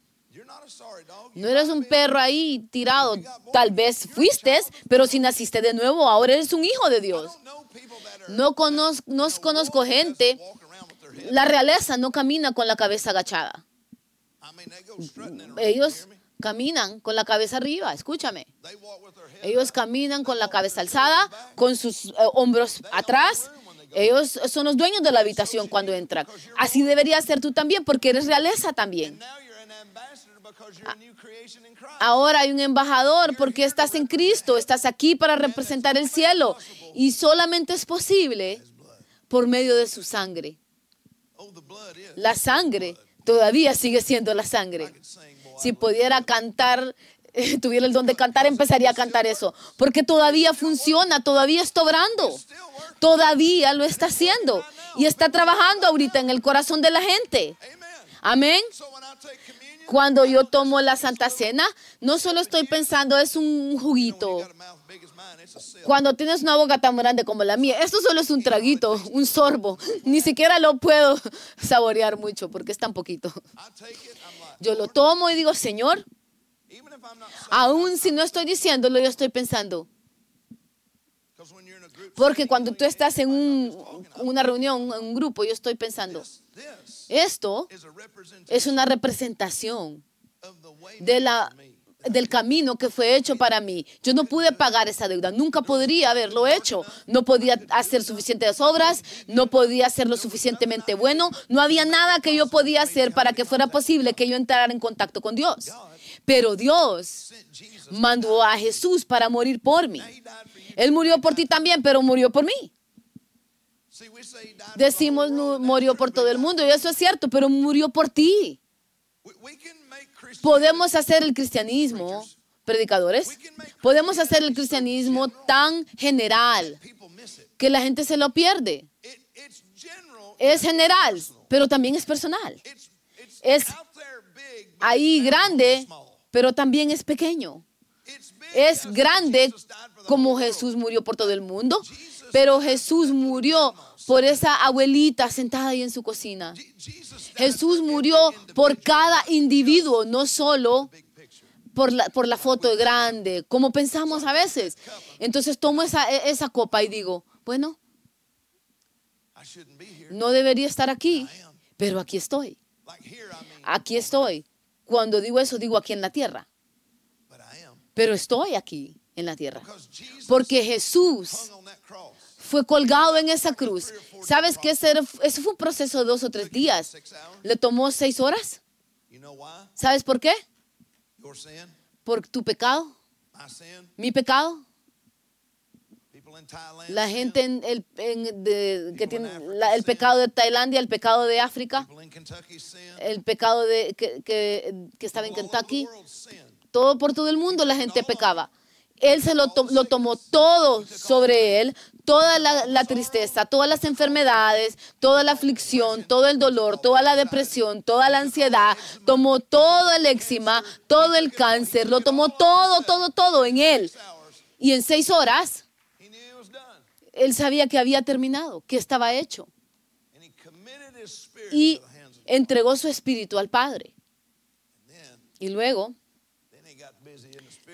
No eres un perro ahí tirado. Tal vez fuiste, pero si naciste de nuevo, ahora eres un hijo de Dios. No conozco, no conozco gente. La realeza no camina con la cabeza agachada. Ellos caminan con la cabeza arriba. Escúchame. Ellos caminan con la cabeza alzada, con sus eh, hombros atrás. Ellos son los dueños de la habitación cuando entran. Así debería ser tú también, porque eres realeza también. Ahora hay un embajador porque estás en Cristo, estás aquí para representar el cielo. y solamente es posible por medio de su sangre. Oh. La sangre todavía sigue siendo la sangre. Si pudiera cantar, eh, tuviera el don de cantar, empezaría a cantar eso, porque todavía funciona, todavía está obrando, todavía lo está haciendo. y está trabajando ahorita en el corazón de la gente. Amén. Cuando yo tomo la Santa Cena, no solo estoy pensando es un juguito. Cuando tienes una boca tan grande como la mía, esto solo es un traguito, un sorbo. Ni siquiera lo puedo saborear mucho porque es tan poquito. Yo lo tomo y digo, Señor, aún si no estoy diciéndolo, yo estoy pensando. Porque cuando tú estás en un- una reunión, en un grupo, yo estoy pensando, esto es una representación de la, del camino que fue hecho para mí. Yo no pude pagar esa deuda, nunca podría haberlo hecho. No podía hacer suficientes obras, no podía ser lo suficientemente bueno, no había nada que yo podía hacer para que fuera posible que yo entrara en contacto con Dios. Pero Dios mandó a Jesús para morir por mí. Él murió por ti también, pero murió por mí. See, we say he died for the Decimos whole "No, world, and murió por todo el mundo y eso es cierto, pero murió por ti. Podemos hacer el cristianismo, predicadores, podemos hacer el cristianismo tan general que la gente se lo pierde. Es general, pero también es personal. Es Ahí grande, pero también es pequeño. Es grande como. Jesús murió por todo el mundo, Pero Jesús murió por esa abuelita sentada ahí en su cocina. Jesús murió por cada individuo, no solo por la, por la foto grande, como pensamos a veces. Entonces tomo esa, e- esa copa y digo, bueno, no debería estar aquí, pero aquí estoy. Aquí estoy. Cuando digo eso, digo aquí en la tierra, pero estoy aquí en la tierra. Porque Jesús fue colgado en esa cruz. ¿Sabes era- eso fue un proceso de dos o tres días? ¿Le tomó seis horas? ¿Sabes por qué? Por tu pecado, mi pecado. La gente en el, en- de- que tiene la- el pecado de Tailandia, el pecado de África, el pecado de, que, que- que estaba en Kentucky. Todo por todo el mundo la gente pecaba. Él se lo, to- lo tomó todo sobre él, toda la, tristeza, todas las enfermedades, toda la aflicción, todo el dolor, toda la depresión, toda la ansiedad, tomó todo el éxima, todo el cáncer, lo tomó todo, todo, todo en él. Y en seis horas, él sabía que había terminado, que estaba hecho. Y entregó su espíritu al Padre. Y luego,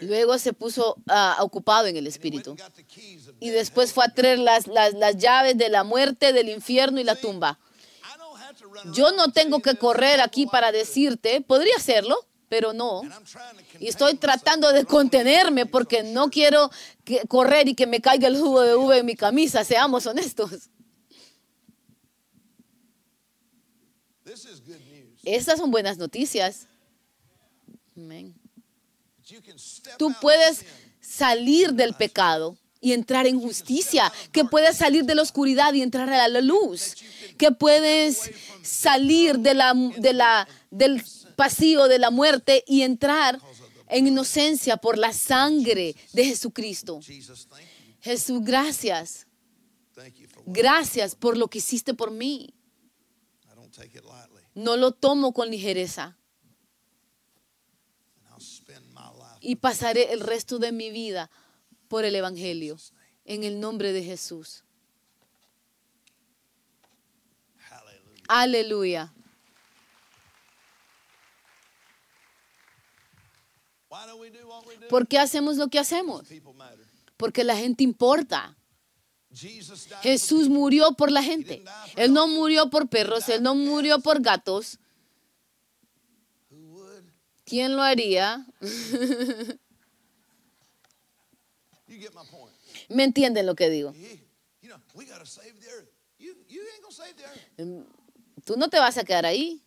luego se puso ah, ocupado en el espíritu. Y después fue a traer las, las, las llaves de la muerte, del infierno y la tumba. Yo no tengo que correr aquí para decirte, podría hacerlo, pero no. Y estoy tratando de contenerme porque no quiero que- correr y que me caiga el jugo de uva en mi camisa, seamos honestos. Estas son buenas noticias. Step Tú puedes salir del pecado y entrar en justicia, que puedes salir de la oscuridad y entrar a la luz, que puedes salir del pasillo de la muerte y entrar en inocencia por la sangre de Jesucristo. Jesús, gracias. Gracias por lo que hiciste por mí. No lo tomo con ligereza y pasaré el resto de mi vida por el Evangelio. En el nombre de Jesús. Aleluya. ¿Por qué hacemos lo que hacemos? Porque la gente importa. Jesús murió por la gente. Él no murió por perros, él no murió por gatos. ¿Quién lo haría? You get my point. ¿Me entienden lo que digo? Earth. Tú no te vas a quedar ahí.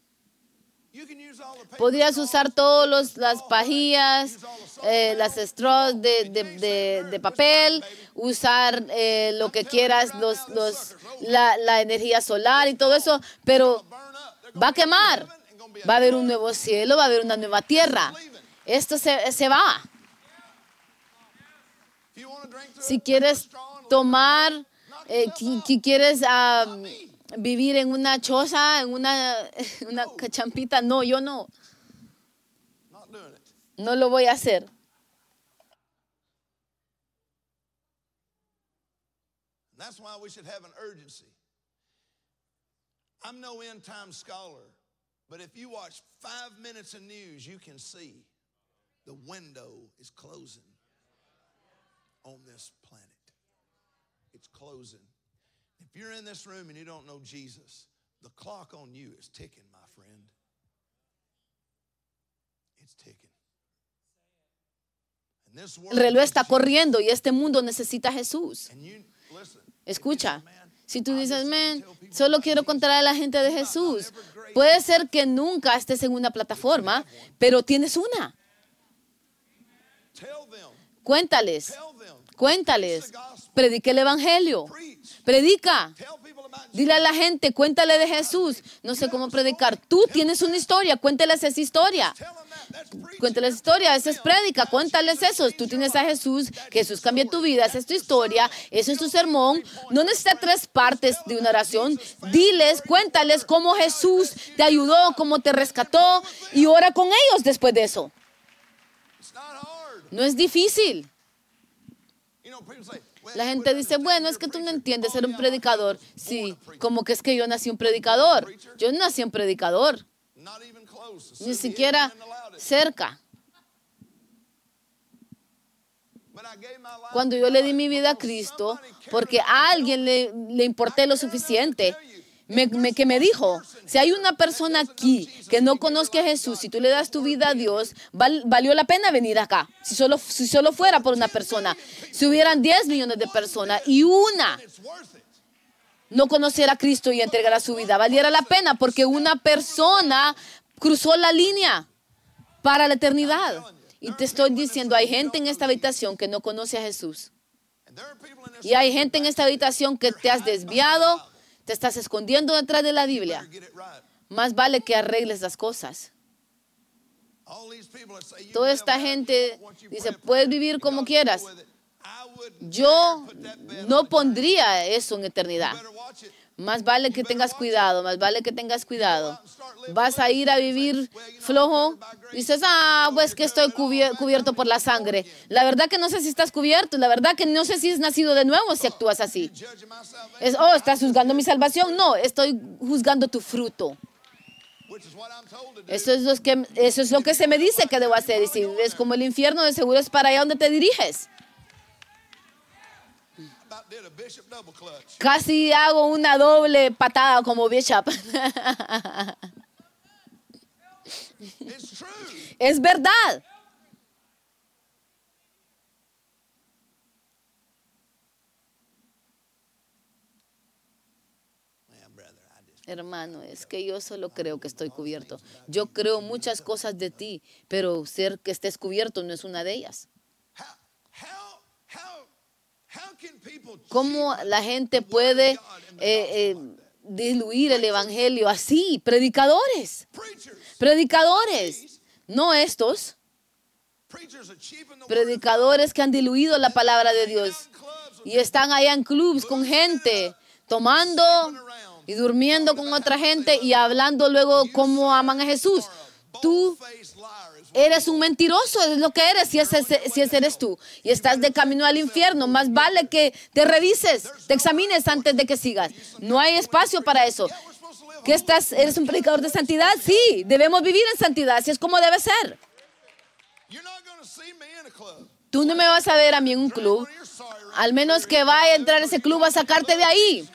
Podrías usar use las pajillas, eh, las straws de, de- de- de papel, usar eh, lo que quieras, los, los, la, la energía solar y todo eso, pero va a quemar. Va a haber un nuevo cielo, va a haber una nueva tierra. Esto se, se va. If you wanna drink through Si quieres tomar, eh, qui- quieres ah, vivir en una choza, en una, una cachampita, no, yo no, no lo voy a hacer. That's why we should have an urgency. I'm no end time scholar, but if you watch five minutes of news, you can see the window is closing on this planet. It's closing. If you're in this room and you don't know Jesus, the clock on you is ticking, my friend. It's ticking. And this world El reloj está corriendo y este mundo necesita a Jesús. And you listen. Escucha, si tú dices, men, solo quiero Jesus." contar a la gente de Jesús. Puede ser que nunca estés en una plataforma, pero tienes una. Cuéntales, cuéntales. Predica el Evangelio. Predica. Dile a la gente, cuéntale de Jesús. No sé cómo predicar. Tú tienes una historia, cuéntales esa historia. Cuéntales historia, esa es prédica, cuéntales eso. Tú tienes a Jesús, Jesús cambia tu vida, esa es tu historia, ese es tu sermón. No necesitas tres partes de una oración. Diles, cuéntales cómo Jesús te ayudó, cómo te rescató y ora con ellos después de eso. No es difícil. La gente dice, bueno, es que tú no entiendes ser un predicador. Sí, como que es que yo nací un predicador. Yo no nací un predicador, ni siquiera cerca. Cuando yo le di mi vida a Cristo, porque a alguien le, le importé lo suficiente, me, que me dijo, si hay una persona aquí que no conozca a Jesús, si tú le das tu vida a Dios, val- valió la pena venir acá. Si solo, si solo fuera por una persona, si hubieran 10 millones de personas y una no conocer a Cristo y entregar a su vida, valiera la pena porque una persona cruzó la línea para la eternidad. Y te estoy diciendo, hay gente en esta habitación que no conoce a Jesús. Y hay gente en esta habitación que te has desviado, te estás escondiendo detrás de la Biblia. Más vale que arregles las cosas. Toda esta gente dice, puedes vivir como quieras. Yo no on. pondría eso en eternidad. Más vale que tengas cuidado, más vale que tengas cuidado. Vas a ir a vivir flojo. Dices, ah, pues que estoy cubier- cubierto por la sangre. La verdad que no sé si estás cubierto, la verdad que no sé si es nacido de nuevo si actúas así. Es, oh, ¿estás juzgando mi salvación? No, estoy juzgando tu fruto. Eso es, lo que, eso es lo que se me dice que debo hacer. Y si es como el infierno, de seguro es para allá donde te diriges. Casi hago una doble patada como Bishop. Es verdad. Hermano, es que yo solo creo que estoy cubierto. Yo creo muchas cosas de ti, pero ser que estés cubierto no es una de ellas. ¿Cómo la gente puede eh, eh, diluir el evangelio así? Predicadores, predicadores, no estos, predicadores que han diluido la palabra de Dios y están allá en clubs con gente, tomando y durmiendo con otra gente y hablando luego cómo aman a Jesús. Tú Eres un mentiroso, es lo que eres, si ese, si ese eres tú. Y estás de camino al infierno. Más vale que te revises, te examines antes de que sigas. No hay espacio para eso. ¿Que estás, eres un predicador de santidad? Sí, debemos vivir en santidad, así es como debe ser. Tú no me vas a ver a mí en un club, al menos que vaya a entrar ese club a sacarte de ahí.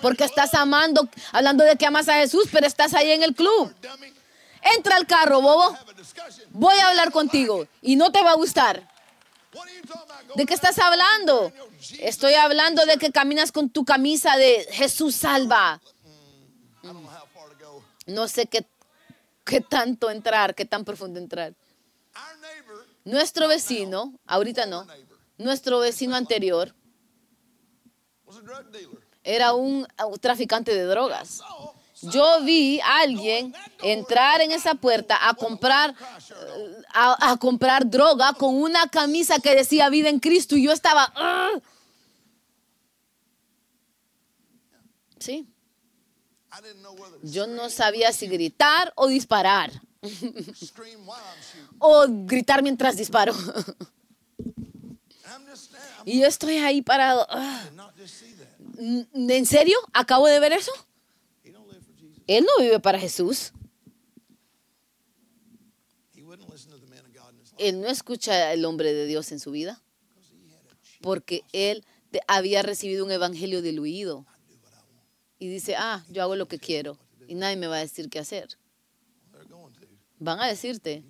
Porque estás amando, hablando de que amas a Jesús, pero estás ahí en el club. Entra al carro, bobo. Voy a hablar contigo y no te va a gustar. ¿De qué estás hablando? Estoy hablando de que caminas con tu camisa de Jesús salva. No sé qué, qué tanto entrar, qué tan profundo entrar. Nuestro vecino, ahorita no, nuestro vecino anterior era un traficante de drogas. Yo vi a alguien entrar en esa puerta a comprar, eh, a, comprar droga con una camisa que decía vida en Cristo y yo estaba... Sí, yo no sabía si gritar o disparar. O gritar mientras disparo. Y yo estoy ahí parado. ¿En serio? ¿Acabo de ver eso? He don't live for Jesus. Él no vive para Jesús. Él no escucha al hombre de Dios en su vida. Porque él había recibido un evangelio diluido. Y dice, ah, yo hago lo que quiero. Y nadie me va a decir qué hacer. Van a decirte.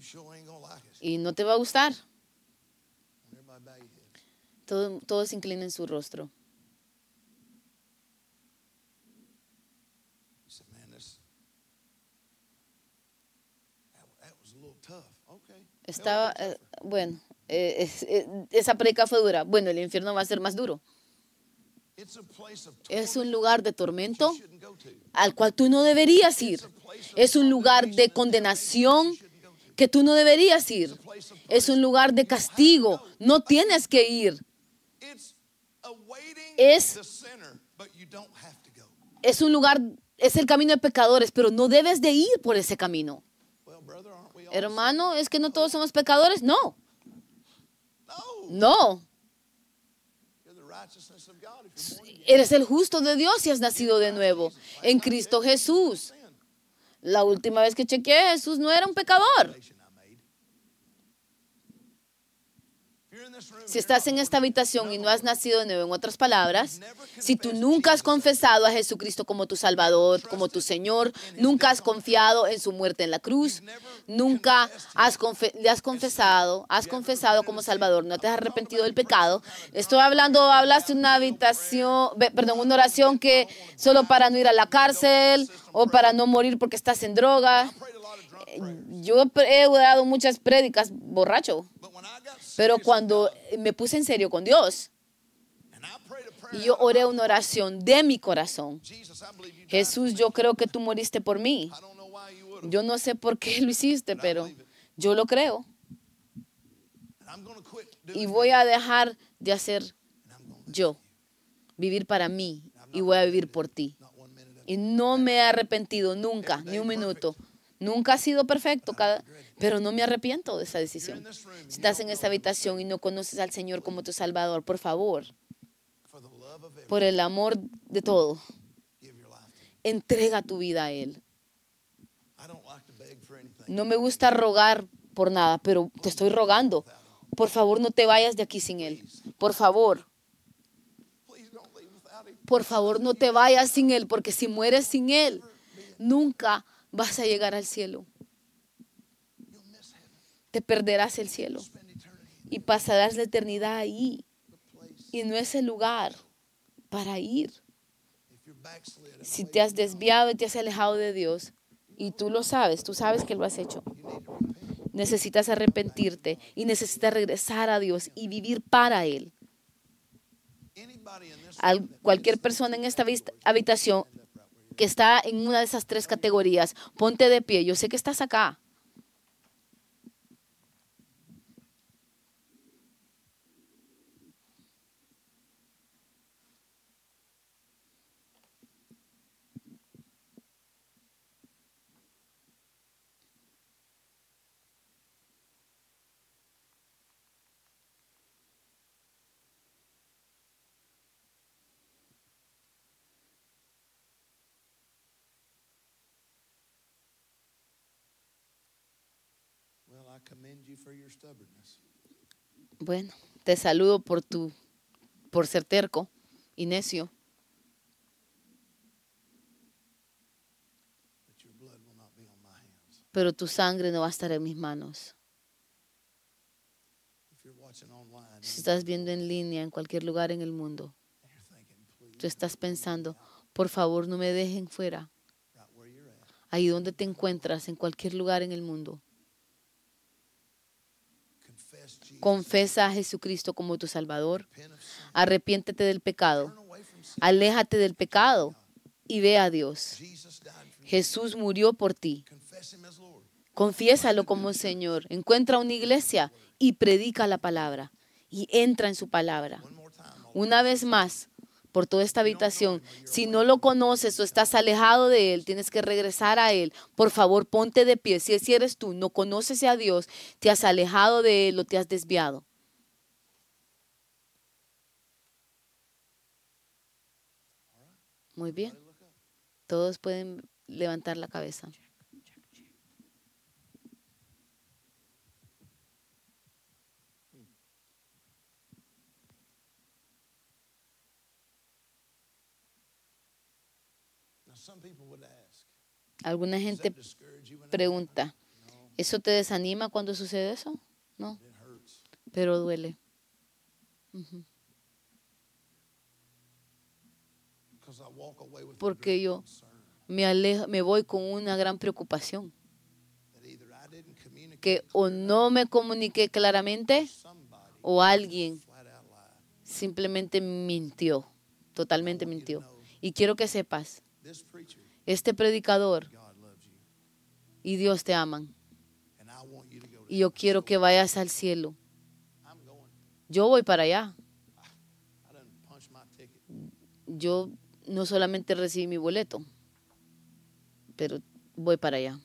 Y no te va a gustar. Todo- todos inclinen su rostro. Estaba, eh, bueno, eh, eh, esa predica fue dura. Bueno, el infierno va a ser más duro. Es un lugar de tormento al cual tú no deberías ir. Es un lugar de condenación que tú no deberías ir. Es un lugar de castigo. No tienes que ir. Es-. Es un lugar, es el camino de pecadores, pero no debes de ir por ese camino. Hermano, ¿es que no todos somos pecadores? No, No. Eres el justo de Dios si has nacido de nuevo en Cristo Jesús. La última vez que chequeé, Jesús no era un pecador. Nation I made. If you're in this room, Si estás en esta habitación y no has nacido de nuevo, en otras palabras, si tú nunca has confesado a Jesucristo como tu Salvador, como tu Señor, nunca has confiado en su muerte en la cruz, nunca has le has confesado, has confesado como Salvador, no te has arrepentido del pecado. Estoy hablando, hablaste una habitación, perdón, una oración que solo para no ir a la cárcel o para no morir porque estás en droga. Yo he dado muchas prédicas borracho. Pero cuando me puse en serio con Dios y yo oré una oración de mi corazón. Jesús, yo creo que tú moriste por mí. Yo no sé por qué lo hiciste, pero yo lo creo. Y voy a dejar de hacer yo, vivir para mí y voy a vivir por ti. Y no me he arrepentido nunca, ni un minuto. Nunca ha sido perfecto, cada, pero no me arrepiento de esa decisión. Si estás en esta habitación y no conoces al Señor como tu Salvador, por favor, por el amor de todo, entrega tu vida a Él. No me gusta rogar por nada, pero te estoy rogando. Por favor, no te vayas de aquí sin Él. Por favor, por favor, no te vayas sin Él, porque si mueres sin Él, nunca vas a llegar al cielo. Te perderás el cielo y pasarás la eternidad ahí. Y no es el lugar para ir. Si te has desviado y te has alejado de Dios, y tú lo sabes, tú sabes que lo has hecho, necesitas arrepentirte y necesitas regresar a Dios y vivir para Él. Cualquier persona en esta habitación que está en una de esas tres categorías, ponte de pie. Yo sé que estás acá. Bueno, te saludo por tu por ser terco y necio, But your blood will not be on my hands. pero tu sangre no va a estar en mis manos. Si estás viendo en línea en cualquier lugar en el mundo, tú estás pensando, por favor, no me dejen fuera. Ahí donde te encuentras, en cualquier lugar en el mundo, confess Jesus. Confesa a Jesucristo como tu Salvador. Arrepiéntete del pecado. Aléjate del pecado y ve a Dios. Jesús murió por ti. Confiésalo como Señor. Encuentra una iglesia y predica la palabra. Y entra en su palabra. Una vez más, por toda esta habitación, si no lo conoces o estás alejado de Él, tienes que regresar a Él. Por favor, ponte de pie. Si eres tú, no conoces a Dios, te has alejado de Él o te has desviado. Muy bien. Todos pueden levantar la cabeza. Alguna gente pregunta, ¿eso te desanima cuando sucede eso? No, pero duele. Porque yo me, alejo, me voy con una gran preocupación, que o no me comuniqué claramente o alguien simplemente mintió, totalmente mintió. Y quiero que sepas, este predicador y Dios te aman. Y yo quiero que vayas al cielo. Yo voy para allá. Yo no solamente recibí mi boleto, pero voy para allá.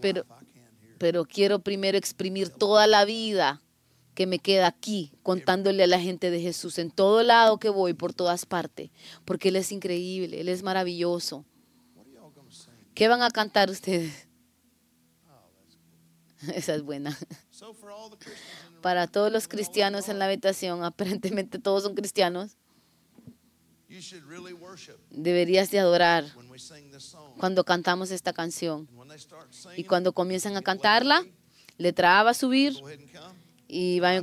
Pero-. Pero quiero primero exprimir toda la vida que me queda aquí contándole a la gente de Jesús en todo lado que voy, por todas partes, porque Él es increíble, Él es maravilloso. ¿Qué van a cantar ustedes? Esa es buena. Para todos los cristianos en la habitación, aparentemente todos son cristianos, deberías de adorar cuando cantamos esta canción. Y cuando comienzan a cantarla, letra A va a subir y va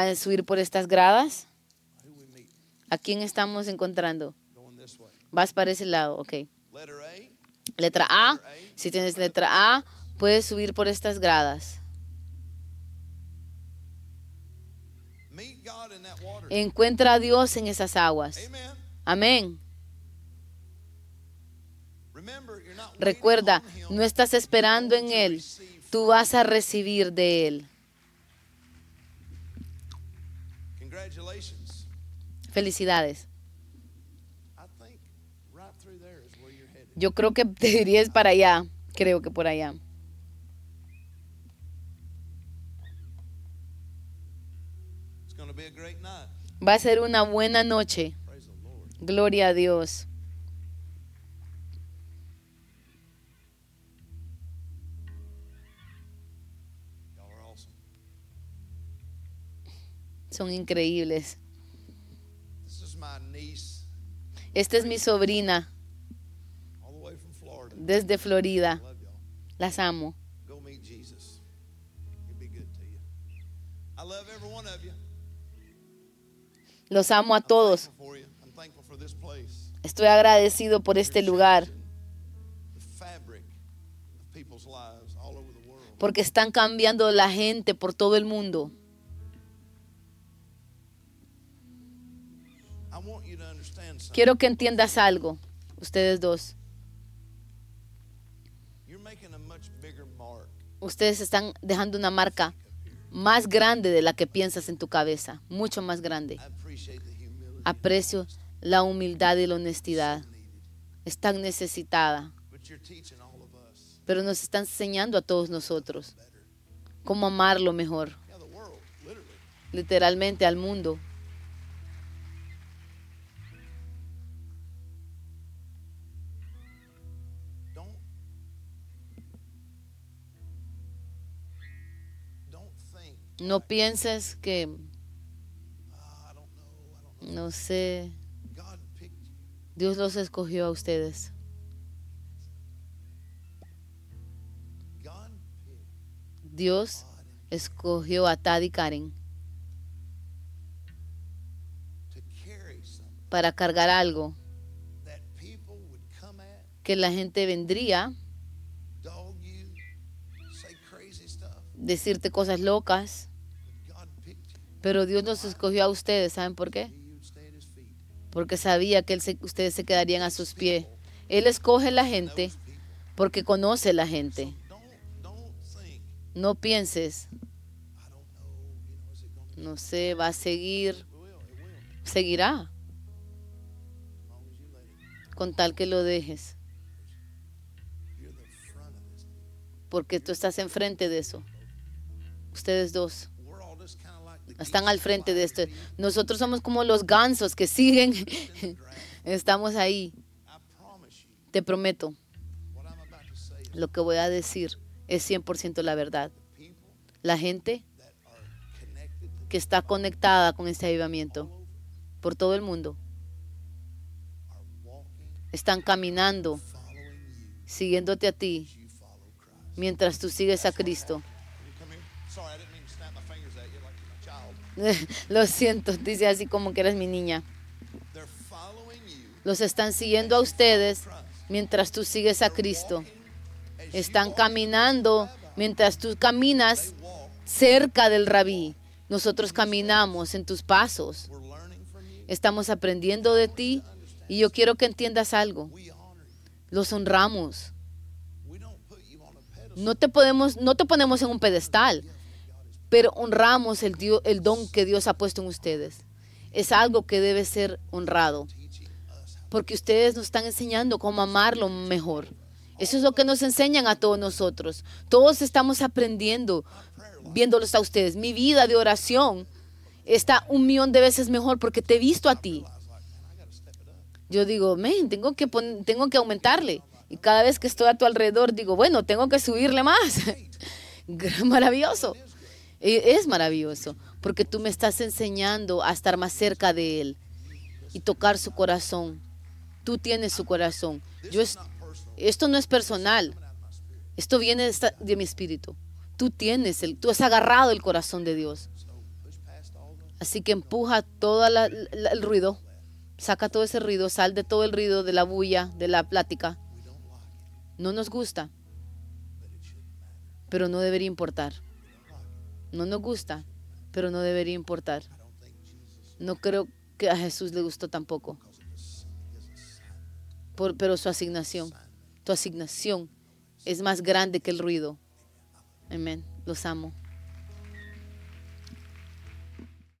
a, subir por estas gradas. ¿A quién estamos encontrando? Vas para ese lado, ok. Letra A, si tienes letra A, puedes subir por estas gradas. Encuentra a Dios en esas aguas. Amén. Recuerda, no estás esperando en Él, tú vas a recibir de Él. Headed. Yo creo que te dirías para allá, creo que por allá. It's going to be a great night. Va a ser una buena noche. Gloria a Dios. Son increíbles. Esta es mi sobrina. Desde Florida. Las amo. Los amo a todos. Estoy agradecido por este lugar. Porque están cambiando la gente por todo el mundo. Quiero que entiendas algo, ustedes dos. Ustedes están dejando una marca más grande de la que piensas en tu cabeza, mucho más grande. Aprecio la humildad y la honestidad. Es tan necesitada, pero nos está enseñando a todos nosotros cómo amarlo mejor, literalmente al mundo. No pienses que, "Ah, I don't know, I don't know. no sé. Dios los escogió a ustedes. Dios escogió a Tad y Karen para cargar algo que la gente vendría, decirte cosas locas, pero Dios los escogió a ustedes. ¿Saben por qué? Porque sabía que él ustedes se quedarían a sus pies. Él escoge la gente porque conoce la gente. No pienses, no sé, va a seguir, seguirá con tal que lo dejes, porque tú estás enfrente de eso. Ustedes dos están al frente de esto. Nosotros somos como los gansos que siguen. Estamos ahí. Te prometo, lo que voy a decir es 100% la verdad. La gente que está conectada con este avivamiento por todo el mundo están caminando, siguiéndote a ti mientras tú sigues a Cristo. Lo siento, dice así como que eres mi niña. Los están siguiendo a ustedes mientras tú sigues a Cristo. Están caminando mientras tú caminas cerca del rabí. Nosotros caminamos en tus pasos. Estamos aprendiendo de ti y yo quiero que entiendas algo. Los honramos. No te podemos no te ponemos en un pedestal, pero honramos el don que Dios ha puesto en ustedes. Es algo que debe ser honrado, porque ustedes nos están enseñando cómo amarlo mejor. Eso es lo que nos enseñan a todos nosotros. Todos estamos aprendiendo. viéndolos a ustedes. Mi vida de oración está un millón de veces mejor porque te he visto a ti. Yo digo, men, tengo que, tengo que aumentarle. Y cada vez que estoy a tu alrededor, digo, bueno, tengo que subirle más. maravilloso. E, es maravilloso, porque tú me estás enseñando a estar más cerca de Él y tocar su corazón. Tú tienes su corazón. Esto no es personal. Esto viene de mi espíritu. Tú tienes, el, tú has agarrado el corazón de Dios. Así que empuja todo el ruido. Saca todo ese ruido, sal de todo el ruido, de la bulla, de la plática. No nos gusta, pero no debería importar. No nos gusta, pero no debería importar. No creo que a Jesús le gustó tampoco. pero su asignación, tu asignación es más grande que el ruido. Amén. Los amo.